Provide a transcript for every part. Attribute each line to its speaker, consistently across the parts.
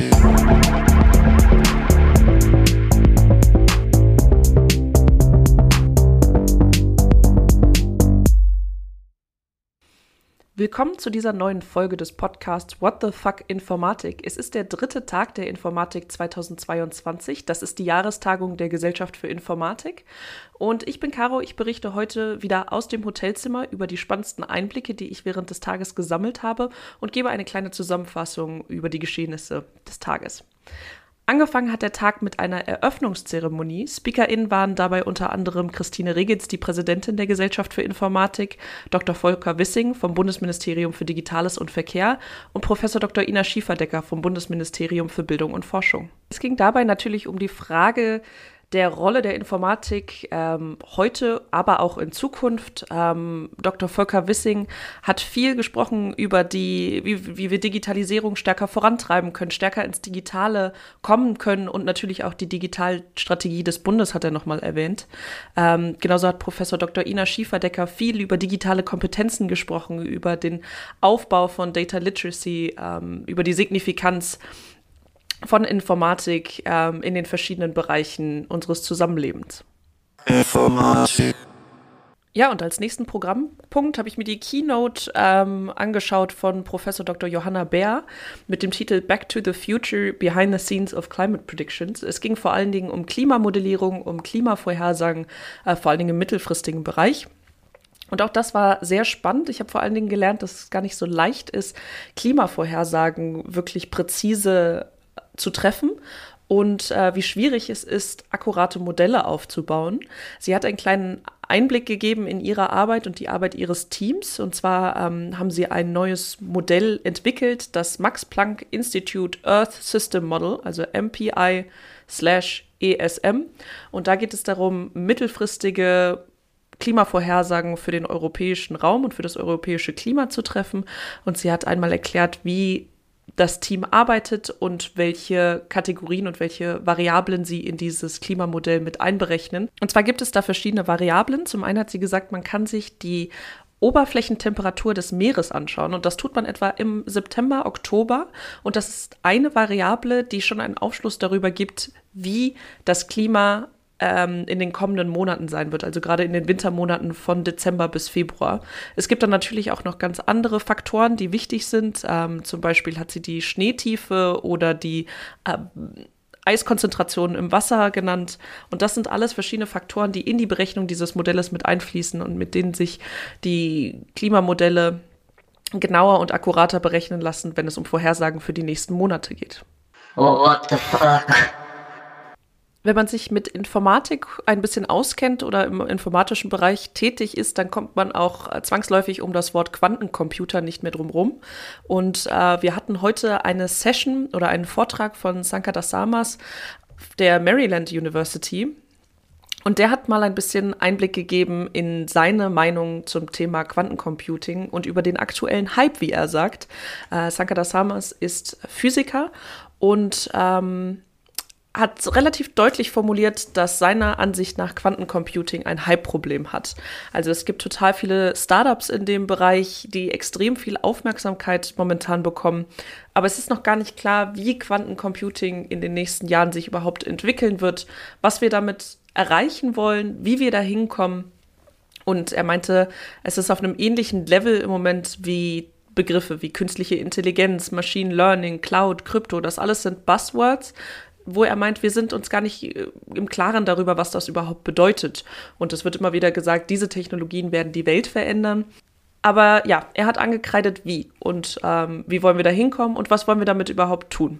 Speaker 1: Informatik.
Speaker 2: Willkommen zu dieser neuen Folge des Podcasts What the Fuck Informatik. Es ist der dritte Tag der Informatik 2022. Das ist die Jahrestagung der Gesellschaft für Informatik. Und ich bin Caro. Ich berichte heute wieder aus dem Hotelzimmer über die spannendsten Einblicke, die ich während des Tages gesammelt habe und gebe eine kleine Zusammenfassung über die Geschehnisse des Tages. Angefangen hat der Tag mit einer Eröffnungszeremonie. SpeakerInnen waren dabei unter anderem Christine Regitz, die Präsidentin der Gesellschaft für Informatik, Dr. Volker Wissing vom Bundesministerium für Digitales und Verkehr und Professor Dr. Ina Schieferdecker vom Bundesministerium für Bildung und Forschung. Es ging dabei natürlich um die Frage, der Rolle der Informatik ähm, heute, aber auch in Zukunft. Ähm, Dr. Volker Wissing hat viel gesprochen über die, wie, wie wir Digitalisierung stärker vorantreiben können, stärker ins Digitale kommen können und natürlich auch die Digitalstrategie des Bundes hat er nochmal erwähnt. Ähm, genauso hat Professor Dr. Ina Schieferdecker viel über digitale Kompetenzen gesprochen, über den Aufbau von Data Literacy, ähm, über die Signifikanz von Informatik ähm, in den verschiedenen Bereichen unseres Zusammenlebens.
Speaker 1: Informatik.
Speaker 2: Ja, und als nächsten Programmpunkt habe ich mir die Keynote ähm, angeschaut von Professor Dr. Johanna Bär mit dem Titel Back to the Future Behind the Scenes of Climate Predictions. Es ging vor allen Dingen um Klimamodellierung, um Klimavorhersagen, äh, vor allen Dingen im mittelfristigen Bereich. Und auch das war sehr spannend. Ich habe vor allen Dingen gelernt, dass es gar nicht so leicht ist, Klimavorhersagen wirklich präzise zu treffen und äh, wie schwierig es ist, akkurate Modelle aufzubauen. Sie hat einen kleinen Einblick gegeben in ihre Arbeit und die Arbeit ihres Teams. Und zwar ähm, haben sie ein neues Modell entwickelt, das Max Planck Institute Earth System Model, also MPI slash ESM. Und da geht es darum, mittelfristige Klimavorhersagen für den europäischen Raum und für das europäische Klima zu treffen. Und sie hat einmal erklärt, wie das Team arbeitet und welche Kategorien und welche Variablen sie in dieses Klimamodell mit einberechnen. Und zwar gibt es da verschiedene Variablen. Zum einen hat sie gesagt, man kann sich die Oberflächentemperatur des Meeres anschauen. Und das tut man etwa im September, Oktober. Und das ist eine Variable, die schon einen Aufschluss darüber gibt, wie das Klima ähm, in den kommenden Monaten sein wird, also gerade in den Wintermonaten von Dezember bis Februar. Es gibt dann natürlich auch noch ganz andere Faktoren, die wichtig sind. Ähm, zum Beispiel hat sie die Schneetiefe oder die äh, Eiskonzentration im Wasser genannt. Und das sind alles verschiedene Faktoren, die in die Berechnung dieses Modells mit einfließen und mit denen sich die Klimamodelle genauer und akkurater berechnen lassen, wenn es um Vorhersagen für die nächsten Monate geht.
Speaker 1: Oh, what the fuck?
Speaker 2: Wenn man sich mit Informatik ein bisschen auskennt oder im informatischen Bereich tätig ist, dann kommt man auch äh, zwangsläufig um das Wort Quantencomputer nicht mehr drum rum. Und äh, wir hatten heute eine Session oder einen Vortrag von Sankar Samas der Maryland University. Und der hat mal ein bisschen Einblick gegeben in seine Meinung zum Thema Quantencomputing und über den aktuellen Hype, wie er sagt. Äh, Sankar Samas ist Physiker und ähm, hat relativ deutlich formuliert, dass seiner Ansicht nach Quantencomputing ein Hype-Problem hat. Also es gibt total viele Startups in dem Bereich, die extrem viel Aufmerksamkeit momentan bekommen. Aber es ist noch gar nicht klar, wie Quantencomputing in den nächsten Jahren sich überhaupt entwickeln wird, was wir damit erreichen wollen, wie wir da hinkommen. Und er meinte, es ist auf einem ähnlichen Level im Moment wie Begriffe wie künstliche Intelligenz, Machine Learning, Cloud, Krypto, das alles sind Buzzwords, wo er meint, wir sind uns gar nicht äh, im Klaren darüber, was das überhaupt bedeutet. Und es wird immer wieder gesagt, diese Technologien werden die Welt verändern. Aber ja, er hat angekreidet, wie und ähm, wie wollen wir da hinkommen und was wollen wir damit überhaupt tun.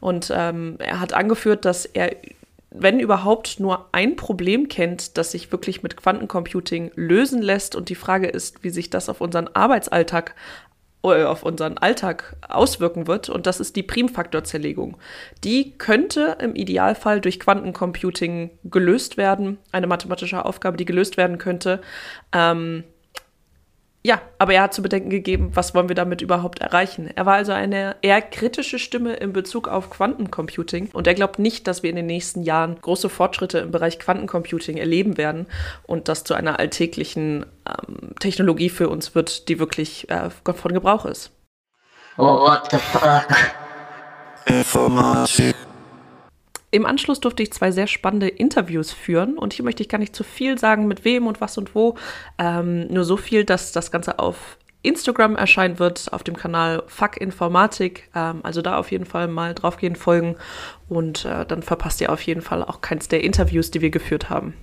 Speaker 2: Und ähm, er hat angeführt, dass er, wenn überhaupt, nur ein Problem kennt, das sich wirklich mit Quantencomputing lösen lässt. Und die Frage ist, wie sich das auf unseren Arbeitsalltag auf unseren Alltag auswirken wird. Und das ist die Primfaktorzerlegung. Die könnte im Idealfall durch Quantencomputing gelöst werden. Eine mathematische Aufgabe, die gelöst werden könnte. Ähm, ja, aber er hat zu bedenken gegeben, was wollen wir damit überhaupt erreichen. Er war also eine eher kritische Stimme in Bezug auf Quantencomputing und er glaubt nicht, dass wir in den nächsten Jahren große Fortschritte im Bereich Quantencomputing erleben werden und das zu einer alltäglichen ähm, Technologie für uns wird, die wirklich äh, von Gebrauch ist.
Speaker 1: Oh, what the fuck? Informatik.
Speaker 2: Im Anschluss durfte ich zwei sehr spannende Interviews führen und hier möchte ich gar nicht zu viel sagen, mit wem und was und wo. Ähm, nur so viel, dass das Ganze auf Instagram erscheinen wird, auf dem Kanal Fuck Informatik. Ähm, also da auf jeden Fall mal draufgehen, folgen und äh, dann verpasst ihr auf jeden Fall auch keins der Interviews, die wir geführt haben.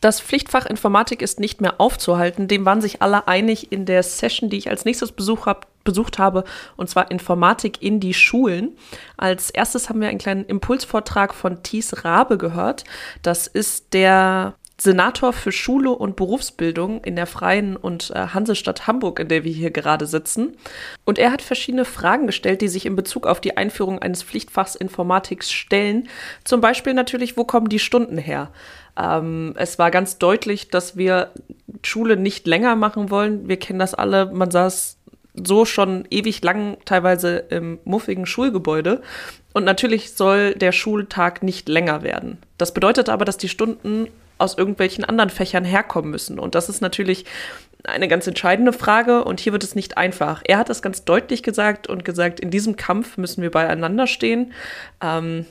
Speaker 2: Das Pflichtfach Informatik ist nicht mehr aufzuhalten. Dem waren sich alle einig in der Session, die ich als nächstes Besuch hab, besucht habe, und zwar Informatik in die Schulen. Als erstes haben wir einen kleinen Impulsvortrag von Thies Rabe gehört. Das ist der Senator für Schule und Berufsbildung in der Freien und äh, Hansestadt Hamburg, in der wir hier gerade sitzen. Und er hat verschiedene Fragen gestellt, die sich in Bezug auf die Einführung eines Pflichtfachs Informatik stellen. Zum Beispiel natürlich, wo kommen die Stunden her? Ähm, es war ganz deutlich, dass wir Schule nicht länger machen wollen. Wir kennen das alle. Man saß so schon ewig lang teilweise im muffigen Schulgebäude. Und natürlich soll der Schultag nicht länger werden. Das bedeutet aber, dass die Stunden aus irgendwelchen anderen Fächern herkommen müssen. Und das ist natürlich eine ganz entscheidende Frage und hier wird es nicht einfach. Er hat das ganz deutlich gesagt und gesagt, in diesem Kampf müssen wir beieinander stehen. Ähm,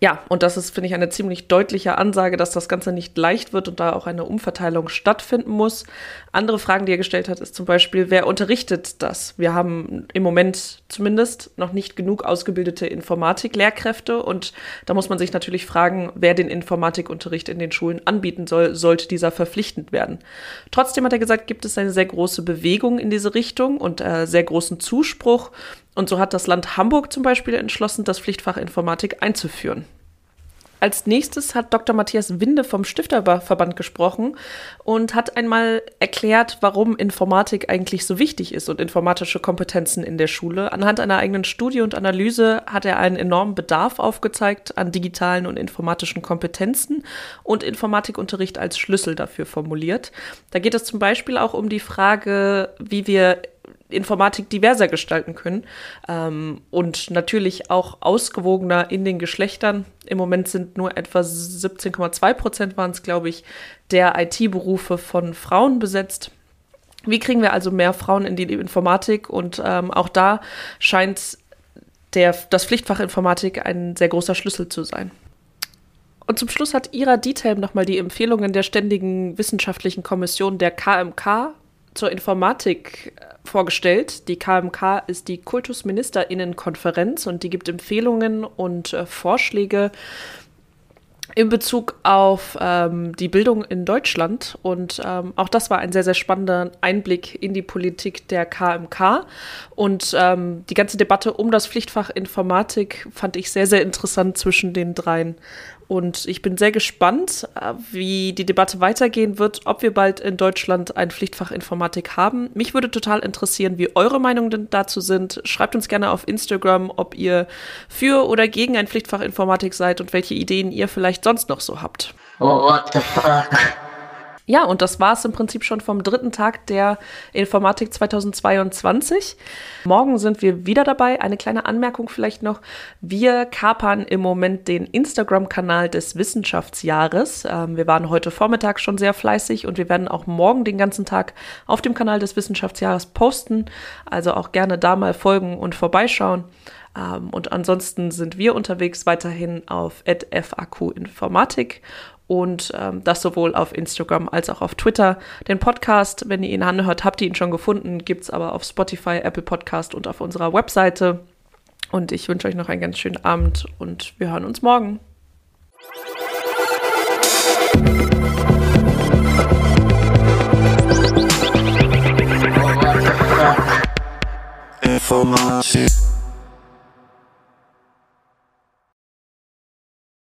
Speaker 2: ja, und das ist, finde ich, eine ziemlich deutliche Ansage, dass das Ganze nicht leicht wird und da auch eine Umverteilung stattfinden muss. Andere Fragen, die er gestellt hat, ist zum Beispiel, wer unterrichtet das? Wir haben im Moment zumindest noch nicht genug ausgebildete Informatik-Lehrkräfte und da muss man sich natürlich fragen, wer den Informatikunterricht in den Schulen anbieten soll, sollte dieser verpflichtend werden. Trotzdem hat er gesagt, gibt es eine sehr große Bewegung in diese Richtung und äh, sehr großen Zuspruch und so hat das Land Hamburg zum Beispiel entschlossen, das Pflichtfach Informatik einzuführen. Als nächstes hat Dr. Matthias Winde vom Stifterverband gesprochen und hat einmal erklärt, warum Informatik eigentlich so wichtig ist und informatische Kompetenzen in der Schule. Anhand einer eigenen Studie und Analyse hat er einen enormen Bedarf aufgezeigt an digitalen und informatischen Kompetenzen und Informatikunterricht als Schlüssel dafür formuliert. Da geht es zum Beispiel auch um die Frage, wie wir Informatik diverser gestalten können ähm, und natürlich auch ausgewogener in den Geschlechtern. Im Moment sind nur etwa 17,2 Prozent waren es, glaube ich, der IT-Berufe von Frauen besetzt. Wie kriegen wir also mehr Frauen in die Informatik? Und ähm, auch da scheint der, das Pflichtfach Informatik ein sehr großer Schlüssel zu sein. Und zum Schluss hat Ira Diethelm nochmal die Empfehlungen der Ständigen Wissenschaftlichen Kommission der KMK zur Informatik äh, vorgestellt. Die KMK ist die Kultusministerinnenkonferenz und die gibt Empfehlungen und äh, Vorschläge in Bezug auf ähm, die Bildung in Deutschland. Und ähm, auch das war ein sehr, sehr spannender Einblick in die Politik der KMK. Und ähm, die ganze Debatte um das Pflichtfach Informatik fand ich sehr, sehr interessant zwischen den dreien. Und ich bin sehr gespannt, äh, wie die Debatte weitergehen wird, ob wir bald in Deutschland ein Pflichtfach Informatik haben. Mich würde total interessieren, wie eure Meinungen dazu sind. Schreibt uns gerne auf Instagram, ob ihr für oder gegen ein Pflichtfach Informatik seid und welche Ideen ihr vielleicht sonst noch so habt.
Speaker 1: What the fuck?
Speaker 2: Ja, und das war es im Prinzip schon vom dritten Tag der Informatik 2022. Morgen sind wir wieder dabei. Eine kleine Anmerkung vielleicht noch. Wir kapern im Moment den Instagram-Kanal des Wissenschaftsjahres. Ähm, wir waren heute Vormittag schon sehr fleißig und wir werden auch morgen den ganzen Tag auf dem Kanal des Wissenschaftsjahres posten. Also auch gerne da mal folgen und vorbeischauen. Ähm, und ansonsten sind wir unterwegs weiterhin auf FAQ Informatik und ähm, das sowohl auf Instagram als auch auf Twitter. Den Podcast, wenn ihr ihn anhört, habt ihr ihn schon gefunden, gibt es aber auf Spotify, Apple Podcast und auf unserer Webseite. Und ich wünsche euch noch einen ganz schönen Abend und wir hören uns morgen.
Speaker 1: Informatik.